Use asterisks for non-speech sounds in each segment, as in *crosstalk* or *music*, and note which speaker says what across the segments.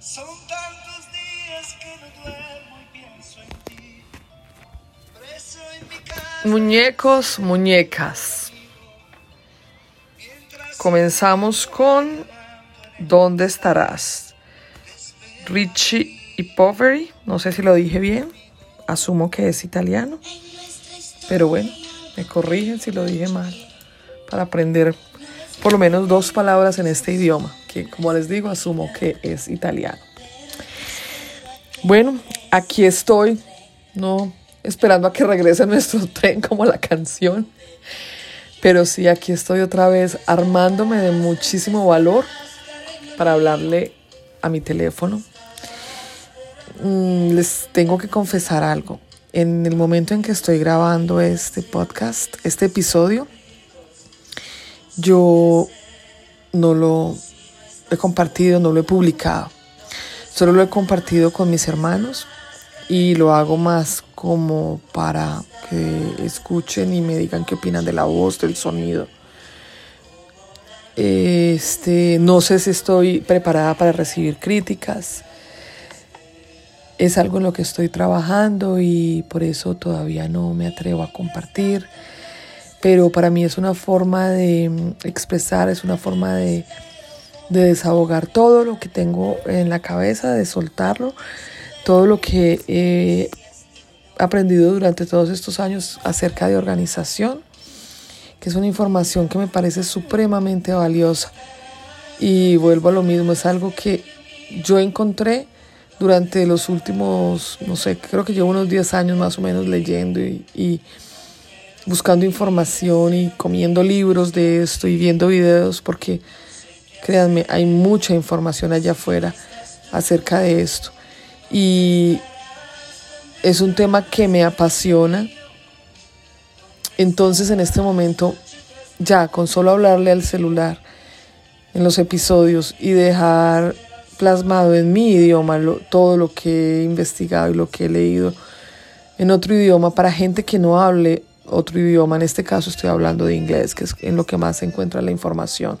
Speaker 1: Son tantos días que no duermo pienso en ti.
Speaker 2: Muñecos, muñecas. Comenzamos con ¿Dónde estarás? Richie y Poveri, no sé si lo dije bien, asumo que es italiano, pero bueno, me corrigen si lo dije mal, para aprender por lo menos dos palabras en este idioma, que como les digo, asumo que es italiano. Bueno, aquí estoy, no esperando a que regrese nuestro *laughs* tren como la canción. Pero sí, aquí estoy otra vez armándome de muchísimo valor para hablarle a mi teléfono. Mm, les tengo que confesar algo. En el momento en que estoy grabando este podcast, este episodio, yo no lo he compartido, no lo he publicado. Solo lo he compartido con mis hermanos y lo hago más como para que escuchen y me digan qué opinan de la voz, del sonido. Este, no sé si estoy preparada para recibir críticas. Es algo en lo que estoy trabajando y por eso todavía no me atrevo a compartir. Pero para mí es una forma de mm, expresar, es una forma de, de desahogar todo lo que tengo en la cabeza, de soltarlo, todo lo que he aprendido durante todos estos años acerca de organización, que es una información que me parece supremamente valiosa. Y vuelvo a lo mismo, es algo que yo encontré durante los últimos, no sé, creo que llevo unos 10 años más o menos leyendo y, y buscando información y comiendo libros de esto y viendo videos porque créanme, hay mucha información allá afuera acerca de esto. Y es un tema que me apasiona. Entonces en este momento, ya con solo hablarle al celular en los episodios y dejar plasmado en mi idioma todo lo que he investigado y lo que he leído en otro idioma para gente que no hable otro idioma, en este caso estoy hablando de inglés, que es en lo que más se encuentra la información.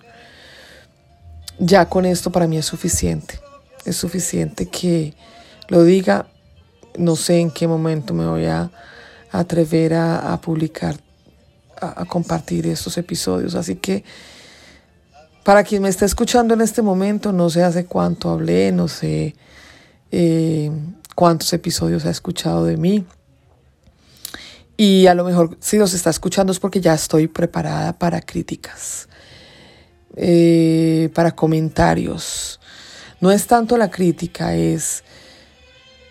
Speaker 2: Ya con esto para mí es suficiente. Es suficiente que lo diga. No sé en qué momento me voy a atrever a, a publicar, a, a compartir estos episodios. Así que para quien me está escuchando en este momento, no sé hace cuánto hablé, no sé eh, cuántos episodios ha escuchado de mí. Y a lo mejor si los está escuchando es porque ya estoy preparada para críticas, eh, para comentarios. No es tanto la crítica, es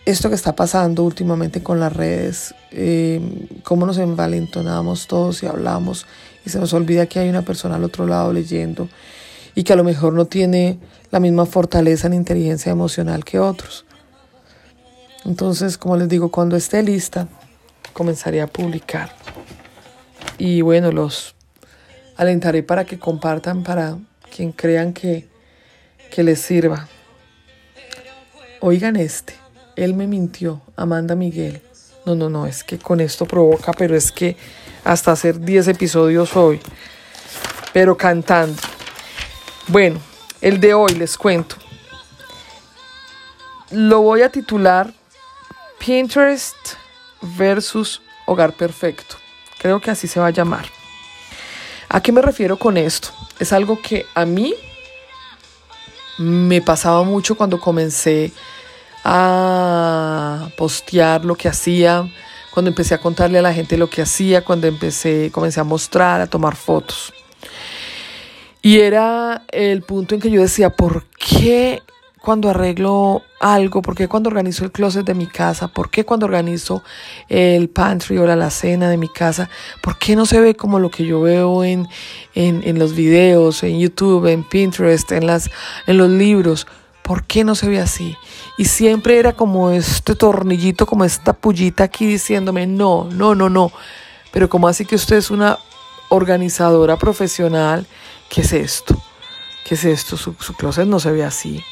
Speaker 2: esto que está pasando últimamente con las redes, eh, cómo nos envalentonamos todos y hablamos y se nos olvida que hay una persona al otro lado leyendo y que a lo mejor no tiene la misma fortaleza ni inteligencia emocional que otros. Entonces, como les digo, cuando esté lista, comenzaré a publicar. Y bueno, los alentaré para que compartan, para quien crean que, que les sirva. Oigan este, él me mintió, Amanda Miguel. No, no, no, es que con esto provoca, pero es que hasta hacer 10 episodios hoy, pero cantando. Bueno, el de hoy les cuento. Lo voy a titular Pinterest versus Hogar Perfecto. Creo que así se va a llamar. ¿A qué me refiero con esto? Es algo que a mí me pasaba mucho cuando comencé a postear lo que hacía, cuando empecé a contarle a la gente lo que hacía, cuando empecé, comencé a mostrar, a tomar fotos. Y era el punto en que yo decía, ¿por qué cuando arreglo algo? ¿Por qué cuando organizo el closet de mi casa? ¿Por qué cuando organizo el pantry o la alacena de mi casa? ¿Por qué no se ve como lo que yo veo en, en, en los videos, en YouTube, en Pinterest, en, las, en los libros? ¿Por qué no se ve así? Y siempre era como este tornillito, como esta pullita aquí diciéndome, no, no, no, no. Pero como así que usted es una organizadora profesional, ¿qué es esto? ¿Qué es esto? Su, su closet no se ve así.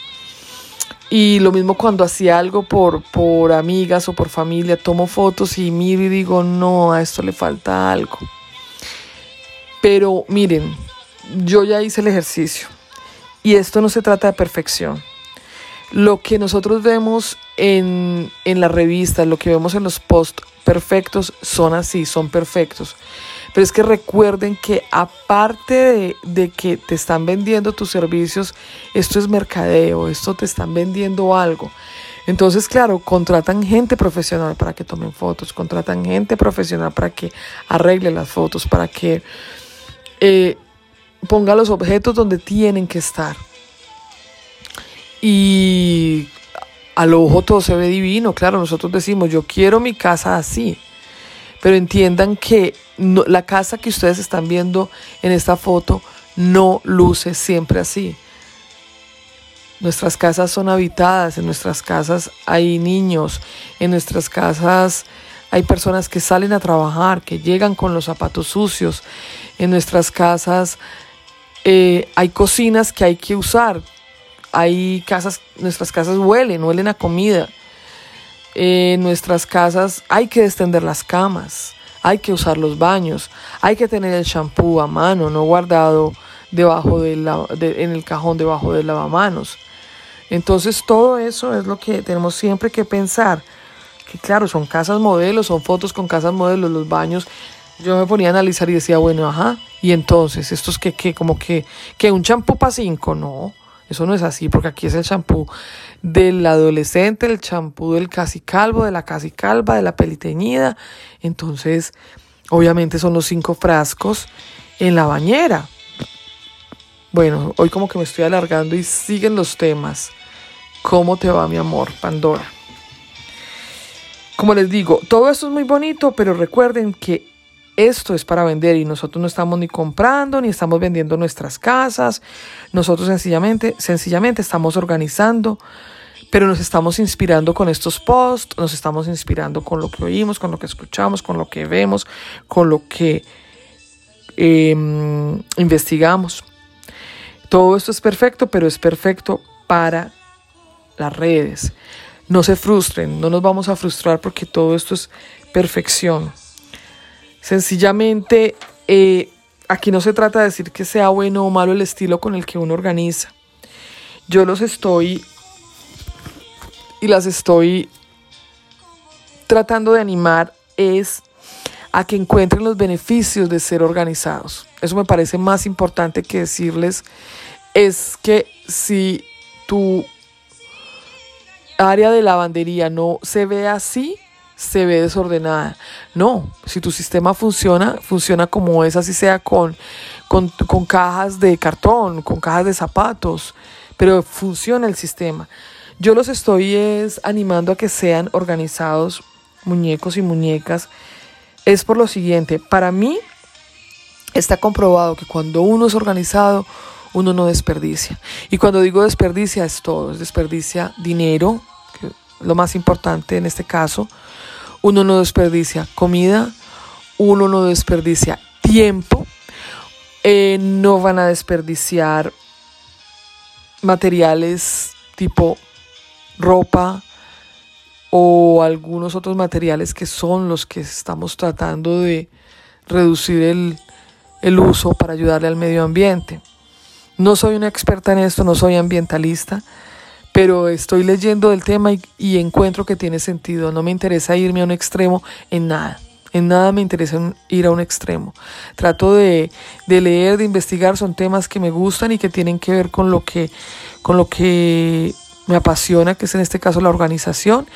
Speaker 2: Y lo mismo cuando hacía algo por, por amigas o por familia, tomo fotos y miro y digo, no, a esto le falta algo. Pero miren, yo ya hice el ejercicio y esto no se trata de perfección. lo que nosotros vemos en, en las revistas, lo que vemos en los posts perfectos, son así, son perfectos. Pero es que recuerden que aparte de, que te están vendiendo tus servicios, esto es mercadeo, esto te están vendiendo algo. Entonces, claro, contratan gente profesional para que tomen fotos, contratan gente profesional para que arregle las fotos, para que eh, ponga los objetos donde tienen que estar. Y al ojo todo se ve divino, claro, nosotros decimos, yo quiero mi casa así, pero entiendan que la casa que ustedes están viendo en esta foto no luce siempre así. Nuestras casas son habitadas, en nuestras casas hay niños, en nuestras casas hay personas que salen a trabajar, que llegan con los zapatos sucios, en nuestras casas eh, hay cocinas que hay que usar, hay casas, nuestras casas huelen, huelen a comida, en nuestras casas hay que extender las camas, hay que usar los baños, hay que tener el shampoo a mano, no guardado debajo de en el cajón debajo del lavamanos. Entonces todo eso es lo que tenemos siempre que pensar. Que claro, son casas modelos, son fotos con casas modelos, los baños. Yo me ponía a analizar y decía, bueno, ajá. Y entonces, esto es que, que como que, que un champú para cinco, no. Eso no es así, porque aquí es el champú del adolescente, el champú del casi calvo, de la casi calva, de la peliteñida. Entonces, obviamente son los cinco frascos en la bañera. Bueno, hoy como que me estoy alargando y siguen los temas. ¿Cómo te va mi amor, Pandora? Como les digo, todo esto es muy bonito, pero recuerden que esto es para vender y nosotros no estamos ni comprando ni estamos vendiendo nuestras casas. Nosotros sencillamente, sencillamente estamos organizando, pero nos estamos inspirando con estos posts, nos estamos inspirando con lo que oímos, con lo que escuchamos, con lo que vemos, con lo que em, investigamos. Todo esto es perfecto, pero es perfecto para las redes. No se frustren, no nos vamos a frustrar porque todo esto es perfección. Sencillamente, eh, aquí no se trata de decir que sea bueno o malo el estilo con el que uno organiza. Yo los estoy y las estoy tratando de animar es a que encuentren los beneficios de ser organizados. Eso me parece más importante que decirles es que si tu área de lavandería no se ve así, se ve desordenada. No, si tu sistema funciona, funciona como es, así sea con, con, con cajas de cartón, con cajas de zapatos, pero funciona el sistema. Yo los estoy es, animando a que sean organizados, muñecos y muñecas. Es por lo siguiente, para mí está comprobado que cuando uno es organizado, uno no desperdicia. Y cuando digo desperdicia es todo, es desperdicia dinero, lo más importante en este caso, uno no desperdicia comida, uno no desperdicia tiempo, eh, no van a desperdiciar materiales tipo ropa o algunos otros materiales que son los que estamos tratando de reducir el, el uso para ayudarle al medio ambiente. No soy una experta en esto, no soy ambientalista, pero estoy leyendo del tema y, encuentro que tiene sentido. No me interesa irme a un extremo en nada. En nada me interesa ir a un extremo. Trato de, de, leer, de investigar, son temas que me gustan y que tienen que ver con lo que, con lo que me apasiona, que es en este caso la organización.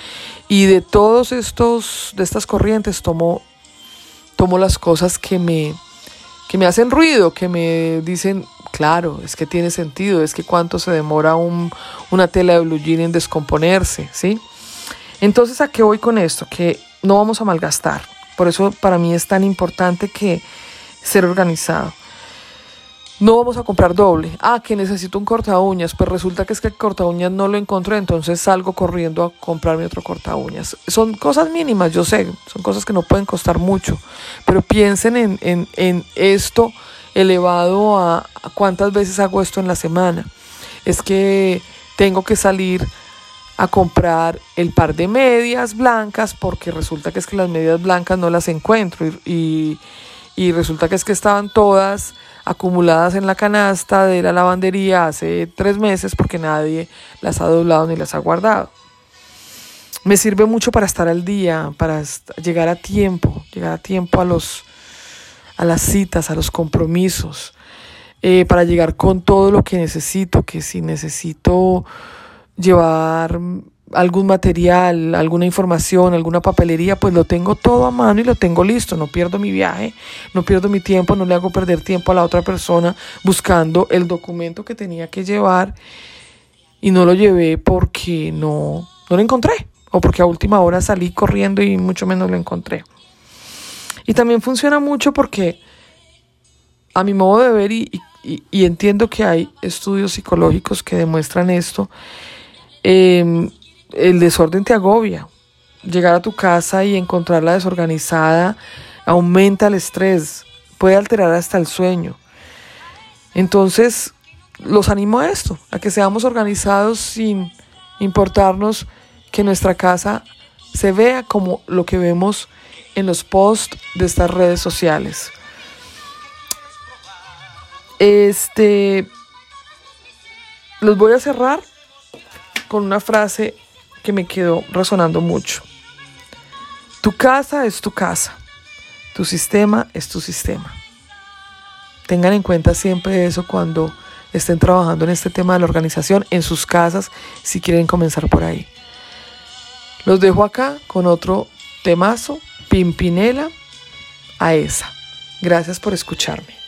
Speaker 2: Y de todos estos, de estas corrientes tomo, tomo las cosas que me, que me hacen ruido, que me dicen, claro, es que tiene sentido, es que cuánto se demora un, una tela de blue jean en descomponerse, ¿sí? Entonces, ¿a qué voy con esto? Que no vamos a malgastar. Por eso para mí es tan importante que ser organizado no vamos a comprar doble. Ah, que necesito un corta uñas. Pues resulta que es que el corta uñas no lo encontré, entonces salgo corriendo a comprarme otro corta uñas. Son cosas mínimas, yo sé, son cosas que no pueden costar mucho, pero piensen en, en, en esto elevado a, cuántas veces hago esto en la semana. Es que tengo que salir a comprar el par de medias blancas porque resulta que es que las medias blancas no las encuentro y, y, y resulta que es que estaban todas acumuladas en la canasta de la lavandería hace tres meses porque nadie las ha doblado ni las ha guardado. Me sirve mucho para estar al día, para llegar a tiempo, llegar a tiempo a, los, a las citas, a los compromisos, eh, para llegar con todo lo que necesito, que si necesito llevar algún material, alguna información, alguna papelería, pues lo tengo todo a mano y lo tengo listo. No pierdo mi viaje, no pierdo mi tiempo, no le hago perder tiempo a la otra persona buscando el documento que tenía que llevar y no lo llevé porque no, no lo encontré o porque a última hora salí corriendo y mucho menos lo encontré. Y también funciona mucho porque a mi modo de ver y, y, entiendo que hay estudios psicológicos que demuestran esto, eh, el desorden te agobia. Llegar a tu casa y encontrarla desorganizada aumenta el estrés, puede alterar hasta el sueño. Entonces, los animo a esto, a que seamos organizados sin importarnos que nuestra casa se vea como lo que vemos en los posts de estas redes sociales. Este, los voy a cerrar con una frase que me quedó resonando mucho. Tu casa es tu casa, tu sistema es tu sistema. Tengan en cuenta siempre eso cuando estén trabajando en este tema de la organización en sus casas, si quieren comenzar por ahí. Los dejo acá con otro temazo, Pimpinela a esa. Gracias por escucharme.